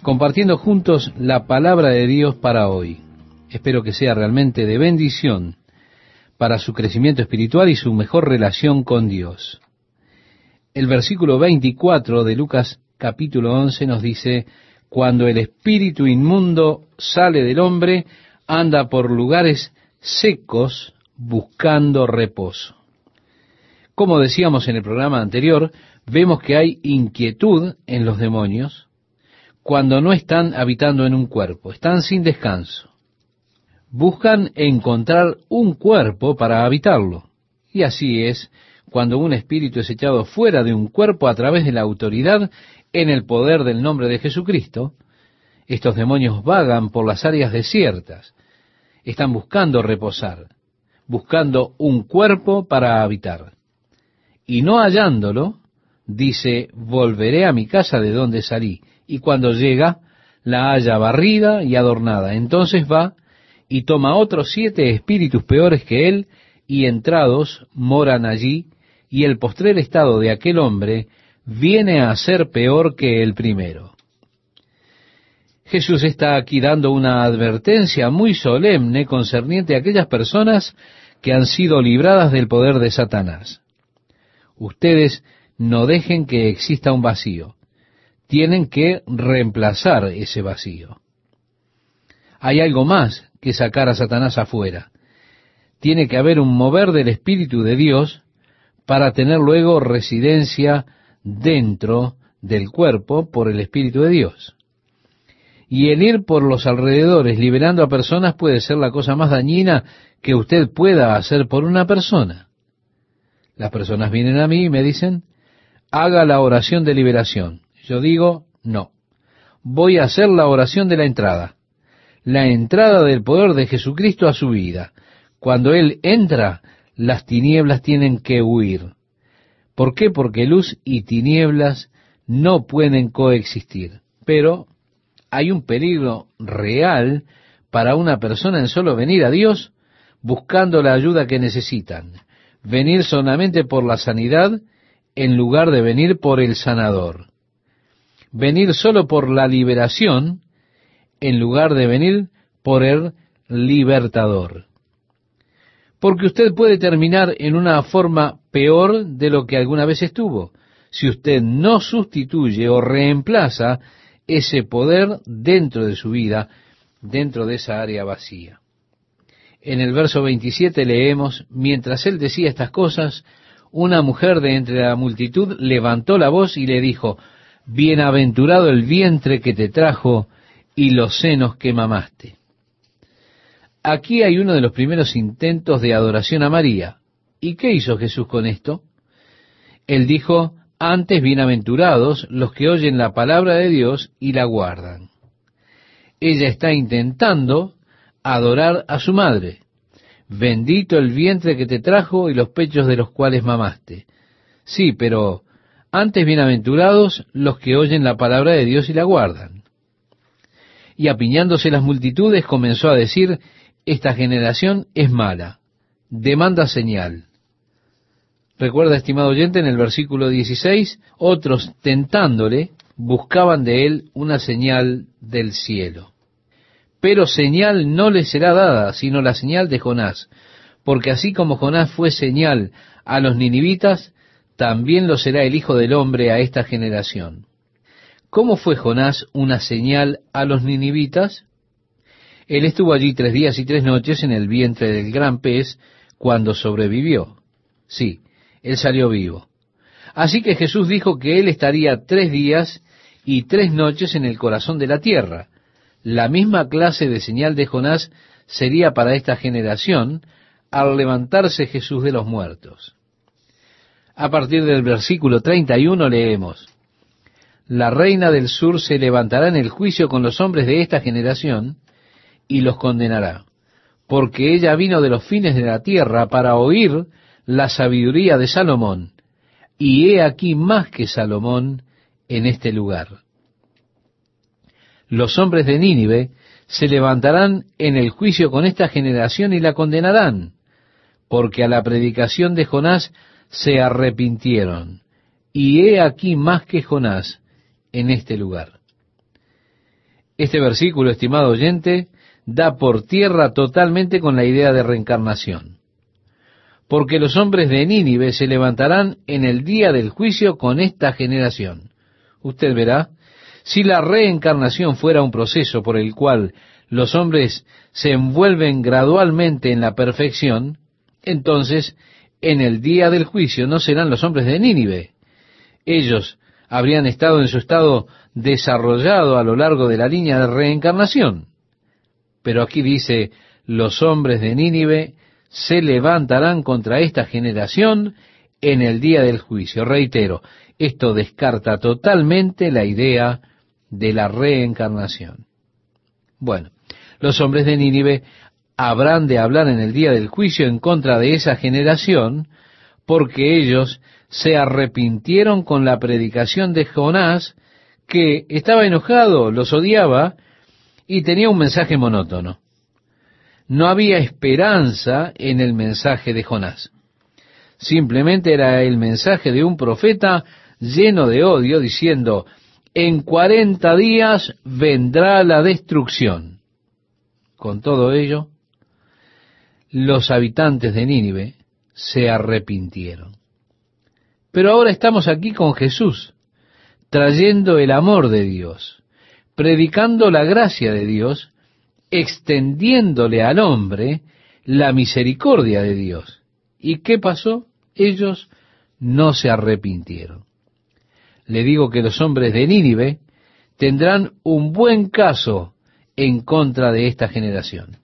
compartiendo juntos la palabra de Dios para hoy. Espero que sea realmente de bendición para su crecimiento espiritual y su mejor relación con Dios. El versículo 24 de Lucas capítulo 11 nos dice, cuando el espíritu inmundo sale del hombre, anda por lugares secos buscando reposo. Como decíamos en el programa anterior, vemos que hay inquietud en los demonios cuando no están habitando en un cuerpo, están sin descanso. Buscan encontrar un cuerpo para habitarlo. Y así es cuando un espíritu es echado fuera de un cuerpo a través de la autoridad en el poder del nombre de Jesucristo. Estos demonios vagan por las áreas desiertas, están buscando reposar, buscando un cuerpo para habitar. Y no hallándolo, dice, volveré a mi casa de donde salí. Y cuando llega, la halla barrida y adornada. Entonces va y toma otros siete espíritus peores que él, y entrados moran allí, y el postrer estado de aquel hombre viene a ser peor que el primero. Jesús está aquí dando una advertencia muy solemne concerniente a aquellas personas que han sido libradas del poder de Satanás. Ustedes no dejen que exista un vacío. Tienen que reemplazar ese vacío. Hay algo más que sacar a Satanás afuera. Tiene que haber un mover del Espíritu de Dios para tener luego residencia dentro del cuerpo por el Espíritu de Dios. Y el ir por los alrededores liberando a personas puede ser la cosa más dañina que usted pueda hacer por una persona. Las personas vienen a mí y me dicen, haga la oración de liberación. Yo digo, no. Voy a hacer la oración de la entrada. La entrada del poder de Jesucristo a su vida. Cuando Él entra, las tinieblas tienen que huir. ¿Por qué? Porque luz y tinieblas no pueden coexistir. Pero hay un peligro real para una persona en solo venir a Dios buscando la ayuda que necesitan. Venir solamente por la sanidad en lugar de venir por el sanador. Venir solo por la liberación en lugar de venir por el libertador. Porque usted puede terminar en una forma peor de lo que alguna vez estuvo, si usted no sustituye o reemplaza ese poder dentro de su vida, dentro de esa área vacía. En el verso 27 leemos, mientras él decía estas cosas, una mujer de entre la multitud levantó la voz y le dijo, Bienaventurado el vientre que te trajo y los senos que mamaste. Aquí hay uno de los primeros intentos de adoración a María. ¿Y qué hizo Jesús con esto? Él dijo, antes bienaventurados los que oyen la palabra de Dios y la guardan. Ella está intentando adorar a su madre. Bendito el vientre que te trajo y los pechos de los cuales mamaste. Sí, pero antes bienaventurados los que oyen la palabra de Dios y la guardan. Y apiñándose las multitudes comenzó a decir, esta generación es mala, demanda señal. Recuerda, estimado oyente, en el versículo 16, otros tentándole buscaban de él una señal del cielo. Pero señal no le será dada, sino la señal de Jonás, porque así como Jonás fue señal a los ninivitas, también lo será el Hijo del Hombre a esta generación. ¿Cómo fue Jonás una señal a los ninivitas? Él estuvo allí tres días y tres noches en el vientre del gran pez cuando sobrevivió. Sí, él salió vivo. Así que Jesús dijo que él estaría tres días y tres noches en el corazón de la tierra. La misma clase de señal de Jonás sería para esta generación al levantarse Jesús de los muertos. A partir del versículo 31 leemos, La reina del sur se levantará en el juicio con los hombres de esta generación y los condenará, porque ella vino de los fines de la tierra para oír la sabiduría de Salomón, y he aquí más que Salomón en este lugar. Los hombres de Nínive se levantarán en el juicio con esta generación y la condenarán, porque a la predicación de Jonás se arrepintieron, y he aquí más que Jonás en este lugar. Este versículo, estimado oyente, da por tierra totalmente con la idea de reencarnación. Porque los hombres de Nínive se levantarán en el día del juicio con esta generación. Usted verá, si la reencarnación fuera un proceso por el cual los hombres se envuelven gradualmente en la perfección, entonces en el día del juicio no serán los hombres de Nínive. Ellos habrían estado en su estado desarrollado a lo largo de la línea de reencarnación. Pero aquí dice, los hombres de Nínive se levantarán contra esta generación en el día del juicio. Reitero, esto descarta totalmente la idea de la reencarnación. Bueno, los hombres de Nínive habrán de hablar en el día del juicio en contra de esa generación, porque ellos se arrepintieron con la predicación de Jonás, que estaba enojado, los odiaba y tenía un mensaje monótono. No había esperanza en el mensaje de Jonás. Simplemente era el mensaje de un profeta lleno de odio, diciendo, en cuarenta días vendrá la destrucción. Con todo ello, los habitantes de Nínive se arrepintieron. Pero ahora estamos aquí con Jesús, trayendo el amor de Dios, predicando la gracia de Dios, extendiéndole al hombre la misericordia de Dios. ¿Y qué pasó? Ellos no se arrepintieron. Le digo que los hombres de Nínive tendrán un buen caso en contra de esta generación.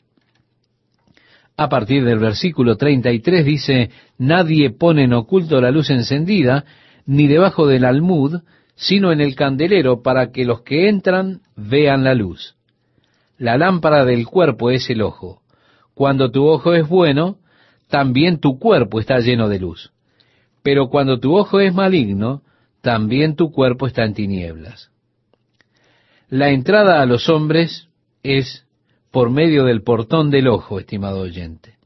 A partir del versículo 33 dice, Nadie pone en oculto la luz encendida, ni debajo del almud, sino en el candelero, para que los que entran vean la luz. La lámpara del cuerpo es el ojo. Cuando tu ojo es bueno, también tu cuerpo está lleno de luz. Pero cuando tu ojo es maligno, también tu cuerpo está en tinieblas. La entrada a los hombres es por medio del portón del ojo, estimado oyente.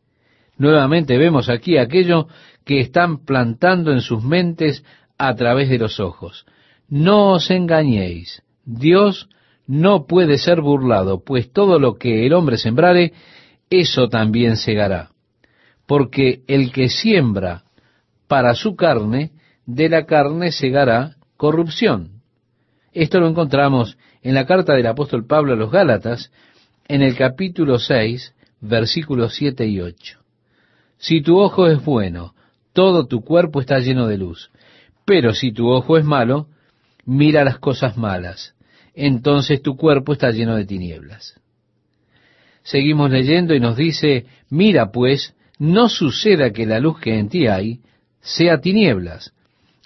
Nuevamente vemos aquí aquello que están plantando en sus mentes a través de los ojos. No os engañéis, Dios no puede ser burlado, pues todo lo que el hombre sembrare, eso también segará. Porque el que siembra para su carne, de la carne segará corrupción. Esto lo encontramos en la carta del apóstol Pablo a los Gálatas, en el capítulo 6, versículos 7 y 8. Si tu ojo es bueno, todo tu cuerpo está lleno de luz. Pero si tu ojo es malo, mira las cosas malas. Entonces tu cuerpo está lleno de tinieblas. Seguimos leyendo y nos dice, mira pues, no suceda que la luz que en ti hay sea tinieblas.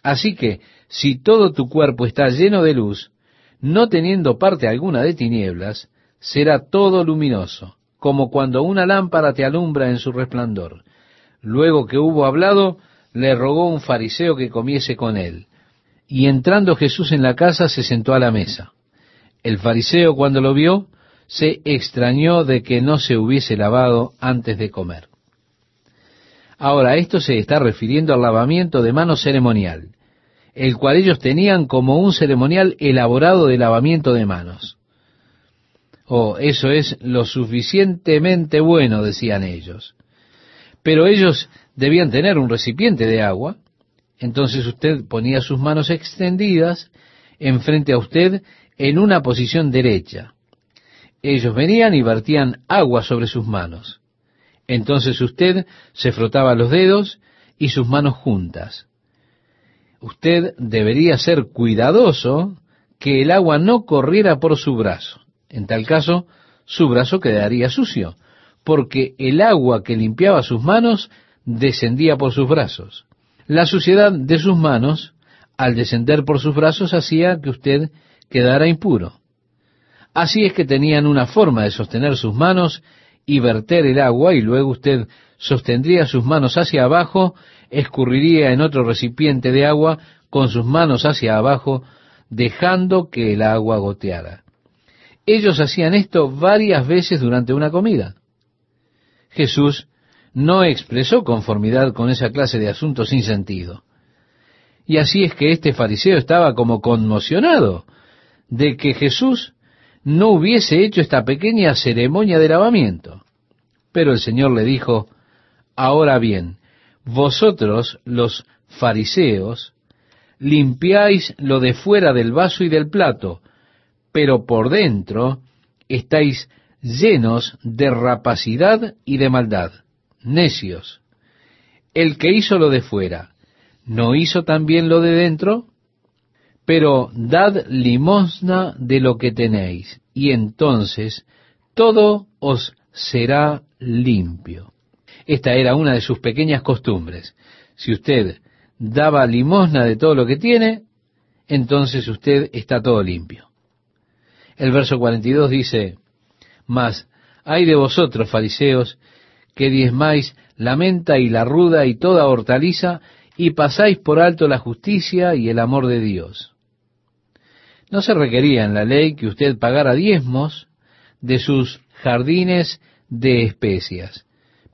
Así que, si todo tu cuerpo está lleno de luz, no teniendo parte alguna de tinieblas, será todo luminoso, como cuando una lámpara te alumbra en su resplandor. Luego que hubo hablado, le rogó un fariseo que comiese con él. Y entrando Jesús en la casa, se sentó a la mesa. El fariseo, cuando lo vio, se extrañó de que no se hubiese lavado antes de comer. Ahora, esto se está refiriendo al lavamiento de mano ceremonial, el cual ellos tenían como un ceremonial elaborado de lavamiento de manos. Oh, eso es lo suficientemente bueno, decían ellos. Pero ellos debían tener un recipiente de agua, entonces usted ponía sus manos extendidas enfrente a usted en una posición derecha. Ellos venían y vertían agua sobre sus manos. Entonces usted se frotaba los dedos y sus manos juntas. Usted debería ser cuidadoso que el agua no corriera por su brazo. En tal caso, su brazo quedaría sucio, porque el agua que limpiaba sus manos descendía por sus brazos. La suciedad de sus manos, al descender por sus brazos, hacía que usted quedara impuro. Así es que tenían una forma de sostener sus manos y verter el agua, y luego usted sostendría sus manos hacia abajo, escurriría en otro recipiente de agua con sus manos hacia abajo, dejando que el agua goteara. Ellos hacían esto varias veces durante una comida. Jesús no expresó conformidad con esa clase de asuntos sin sentido. Y así es que este fariseo estaba como conmocionado de que Jesús no hubiese hecho esta pequeña ceremonia de lavamiento. Pero el Señor le dijo, ahora bien, vosotros los fariseos limpiáis lo de fuera del vaso y del plato, pero por dentro estáis llenos de rapacidad y de maldad. Necios. El que hizo lo de fuera, ¿no hizo también lo de dentro? Pero dad limosna de lo que tenéis, y entonces todo os será limpio. Esta era una de sus pequeñas costumbres. Si usted daba limosna de todo lo que tiene, entonces usted está todo limpio. El verso 42 dice, Mas hay de vosotros, fariseos, que diezmáis la menta y la ruda y toda hortaliza, y pasáis por alto la justicia y el amor de Dios. No se requería en la ley que usted pagara diezmos de sus jardines de especias,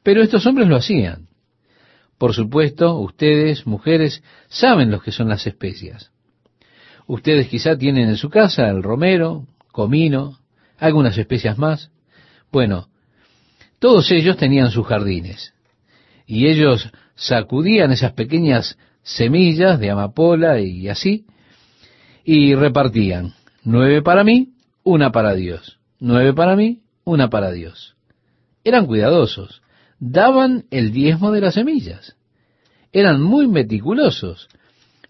pero estos hombres lo hacían. Por supuesto, ustedes, mujeres, saben lo que son las especias. Ustedes quizá tienen en su casa el romero, comino, algunas especias más. Bueno, todos ellos tenían sus jardines y ellos sacudían esas pequeñas semillas de amapola y así y repartían nueve para mí, una para Dios, nueve para mí, una para Dios. Eran cuidadosos daban el diezmo de las semillas. Eran muy meticulosos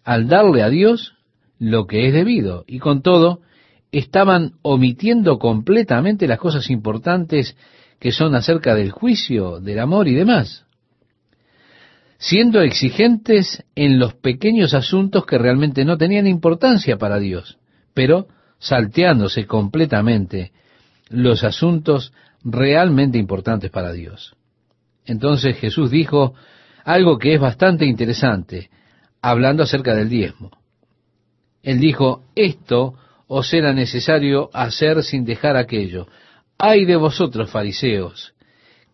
al darle a Dios lo que es debido, y con todo estaban omitiendo completamente las cosas importantes que son acerca del juicio, del amor y demás, siendo exigentes en los pequeños asuntos que realmente no tenían importancia para Dios, pero salteándose completamente los asuntos realmente importantes para Dios. Entonces Jesús dijo algo que es bastante interesante, hablando acerca del diezmo. Él dijo, esto os era necesario hacer sin dejar aquello. Ay de vosotros, fariseos,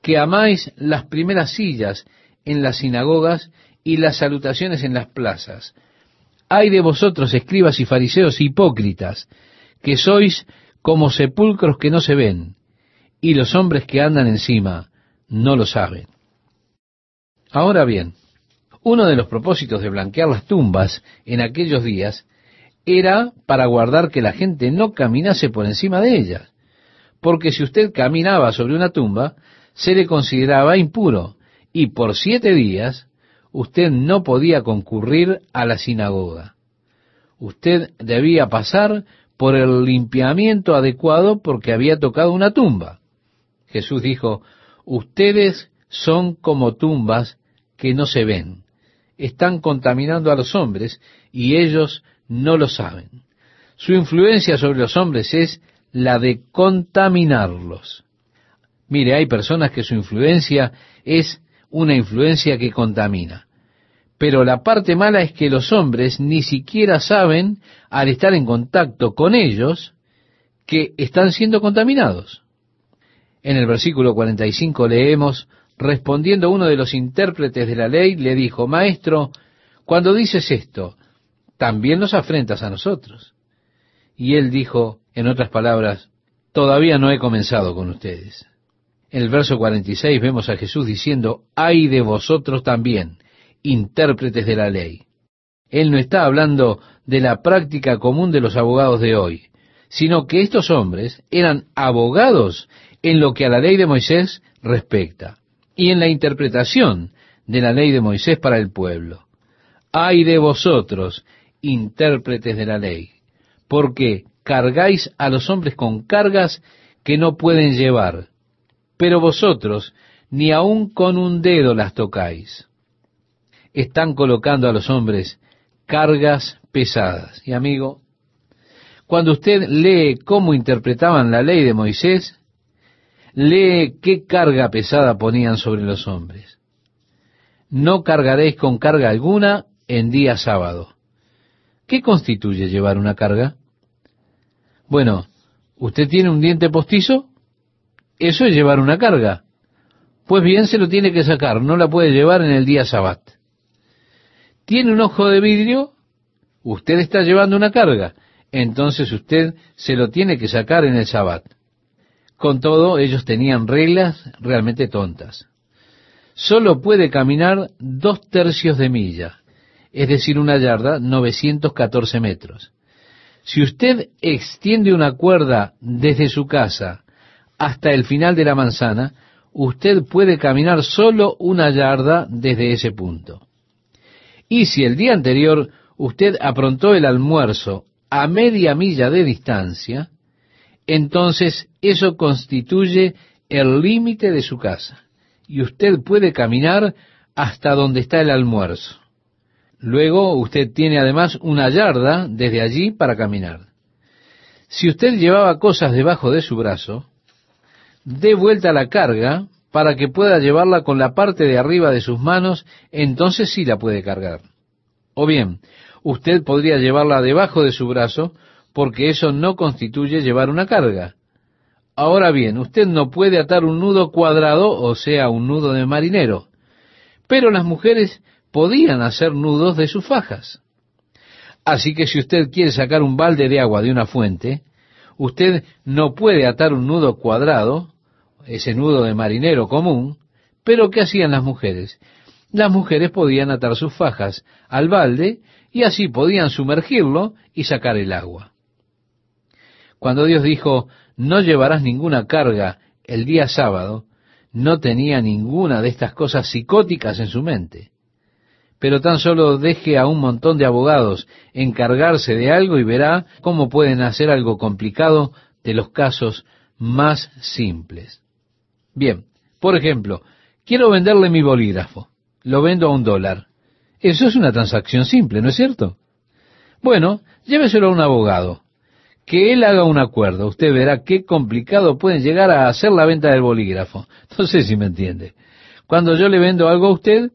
que amáis las primeras sillas en las sinagogas y las salutaciones en las plazas. Ay de vosotros, escribas y fariseos hipócritas, que sois como sepulcros que no se ven, y los hombres que andan encima no lo saben. Ahora bien, uno de los propósitos de blanquear las tumbas en aquellos días era para guardar que la gente no caminase por encima de ellas, porque si usted caminaba sobre una tumba, se le consideraba impuro, y por siete días usted no podía concurrir a la sinagoga. Usted debía pasar por el limpiamiento adecuado porque había tocado una tumba. Jesús dijo, ustedes son como tumbas que no se ven. Están contaminando a los hombres y ellos no lo saben. Su influencia sobre los hombres es la de contaminarlos. Mire, hay personas que su influencia es una influencia que contamina. Pero la parte mala es que los hombres ni siquiera saben, al estar en contacto con ellos, que están siendo contaminados. En el versículo 45 leemos, respondiendo uno de los intérpretes de la ley, le dijo, Maestro, cuando dices esto, también nos afrentas a nosotros. Y él dijo, en otras palabras, todavía no he comenzado con ustedes. En el verso 46 vemos a Jesús diciendo, ay de vosotros también, intérpretes de la ley. Él no está hablando de la práctica común de los abogados de hoy, sino que estos hombres eran abogados en lo que a la ley de Moisés respecta y en la interpretación de la ley de Moisés para el pueblo. Ay de vosotros, intérpretes de la ley, porque cargáis a los hombres con cargas que no pueden llevar, pero vosotros ni aun con un dedo las tocáis. Están colocando a los hombres cargas pesadas. Y amigo, cuando usted lee cómo interpretaban la ley de Moisés, lee qué carga pesada ponían sobre los hombres. No cargaréis con carga alguna en día sábado. ¿Qué constituye llevar una carga? Bueno, ¿usted tiene un diente postizo? Eso es llevar una carga. Pues bien, se lo tiene que sacar, no la puede llevar en el día sabat. ¿Tiene un ojo de vidrio? Usted está llevando una carga. entonces usted se lo tiene que sacar en el sabbat. Con todo, ellos tenían reglas realmente tontas. Solo puede caminar dos tercios de milla, es decir, una yarda, 914 metros. Si usted extiende una cuerda desde su casa hasta el final de la manzana, usted puede caminar solo una yarda desde ese punto. Y si el día anterior usted aprontó el almuerzo a media milla de distancia, entonces eso constituye el límite de su casa y usted puede caminar hasta donde está el almuerzo. Luego usted tiene además una yarda desde allí para caminar. Si usted llevaba cosas debajo de su brazo, dé vuelta la carga para que pueda llevarla con la parte de arriba de sus manos, entonces sí la puede cargar. O bien, usted podría llevarla debajo de su brazo, porque eso no constituye llevar una carga. Ahora bien, usted no puede atar un nudo cuadrado, o sea, un nudo de marinero, pero las mujeres podían hacer nudos de sus fajas. Así que si usted quiere sacar un balde de agua de una fuente, usted no puede atar un nudo cuadrado, ese nudo de marinero común, pero ¿qué hacían las mujeres? Las mujeres podían atar sus fajas al balde y así podían sumergirlo y sacar el agua. Cuando Dios dijo, no llevarás ninguna carga el día sábado, no tenía ninguna de estas cosas psicóticas en su mente. Pero tan solo deje a un montón de abogados encargarse de algo y verá cómo pueden hacer algo complicado de los casos más simples. Bien, por ejemplo, quiero venderle mi bolígrafo. Lo vendo a un dólar. Eso es una transacción simple, ¿no es cierto? Bueno, lléveselo a un abogado. Que él haga un acuerdo. Usted verá qué complicado pueden llegar a hacer la venta del bolígrafo. No sé si me entiende. Cuando yo le vendo algo a usted,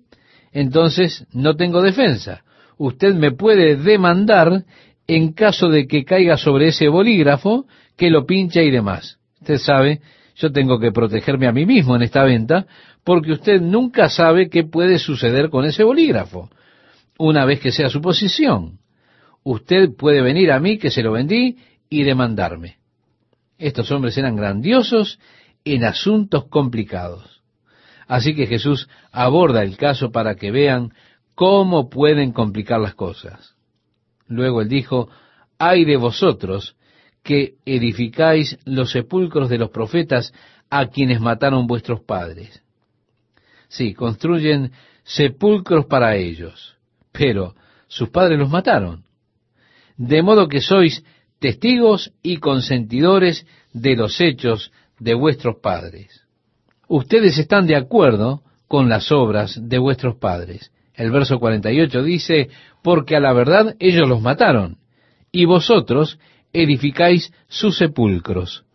entonces no tengo defensa. Usted me puede demandar en caso de que caiga sobre ese bolígrafo, que lo pincha y demás. Usted sabe, yo tengo que protegerme a mí mismo en esta venta, porque usted nunca sabe qué puede suceder con ese bolígrafo, una vez que sea su posición. Usted puede venir a mí, que se lo vendí, y demandarme. Estos hombres eran grandiosos en asuntos complicados. Así que Jesús aborda el caso para que vean cómo pueden complicar las cosas. Luego él dijo, hay de vosotros que edificáis los sepulcros de los profetas a quienes mataron vuestros padres. Sí, construyen sepulcros para ellos, pero sus padres los mataron. De modo que sois testigos y consentidores de los hechos de vuestros padres ustedes están de acuerdo con las obras de vuestros padres. El verso 48 dice, porque a la verdad ellos los mataron, y vosotros edificáis sus sepulcros.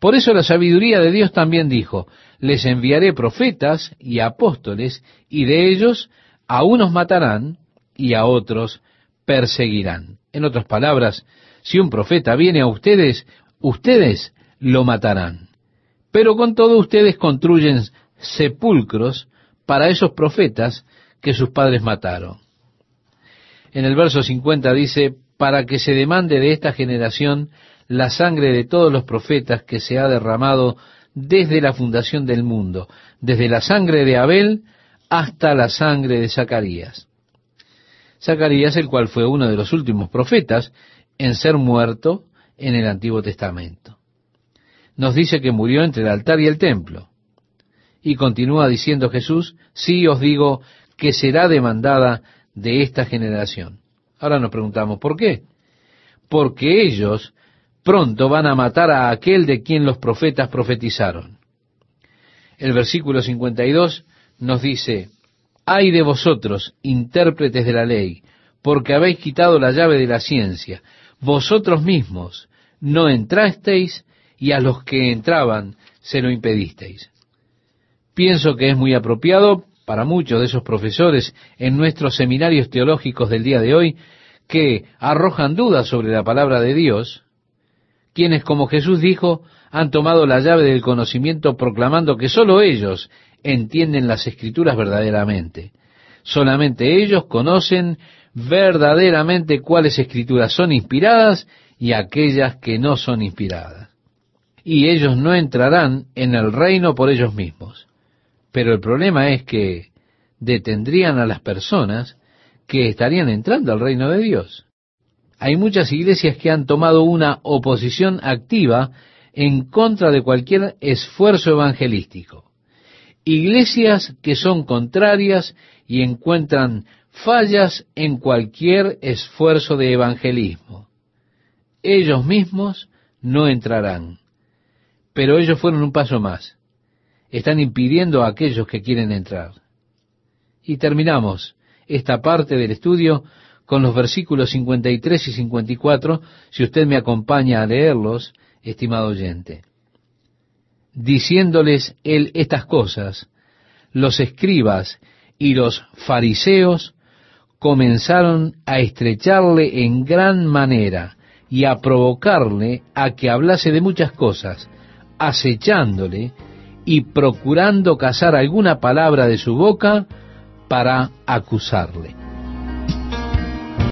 Por eso la sabiduría de Dios también dijo, les enviaré profetas y apóstoles, y de ellos a unos matarán y a otros perseguirán. En otras palabras, si un profeta viene a ustedes, ustedes lo matarán. Pero con todo ustedes construyen sepulcros para esos profetas que sus padres mataron. En el verso 50 dice, para que se demande de esta generación la sangre de todos los profetas que se ha derramado desde la fundación del mundo, desde la sangre de Abel hasta la sangre de Zacarías. Zacarías, el cual fue uno de los últimos profetas en ser muerto en el Antiguo Testamento nos dice que murió entre el altar y el templo. Y continúa diciendo Jesús, sí os digo que será demandada de esta generación. Ahora nos preguntamos, ¿por qué? Porque ellos pronto van a matar a aquel de quien los profetas profetizaron. El versículo 52 nos dice, ay de vosotros, intérpretes de la ley, porque habéis quitado la llave de la ciencia. Vosotros mismos no entrasteis y a los que entraban se lo impedisteis. Pienso que es muy apropiado para muchos de esos profesores en nuestros seminarios teológicos del día de hoy que arrojan dudas sobre la palabra de Dios, quienes, como Jesús dijo, han tomado la llave del conocimiento proclamando que sólo ellos entienden las escrituras verdaderamente. Solamente ellos conocen verdaderamente cuáles escrituras son inspiradas y aquellas que no son inspiradas. Y ellos no entrarán en el reino por ellos mismos. Pero el problema es que detendrían a las personas que estarían entrando al reino de Dios. Hay muchas iglesias que han tomado una oposición activa en contra de cualquier esfuerzo evangelístico. Iglesias que son contrarias y encuentran fallas en cualquier esfuerzo de evangelismo. Ellos mismos no entrarán. Pero ellos fueron un paso más. Están impidiendo a aquellos que quieren entrar. Y terminamos esta parte del estudio con los versículos 53 y 54, si usted me acompaña a leerlos, estimado oyente. Diciéndoles él estas cosas, los escribas y los fariseos comenzaron a estrecharle en gran manera y a provocarle a que hablase de muchas cosas, acechándole y procurando cazar alguna palabra de su boca para acusarle.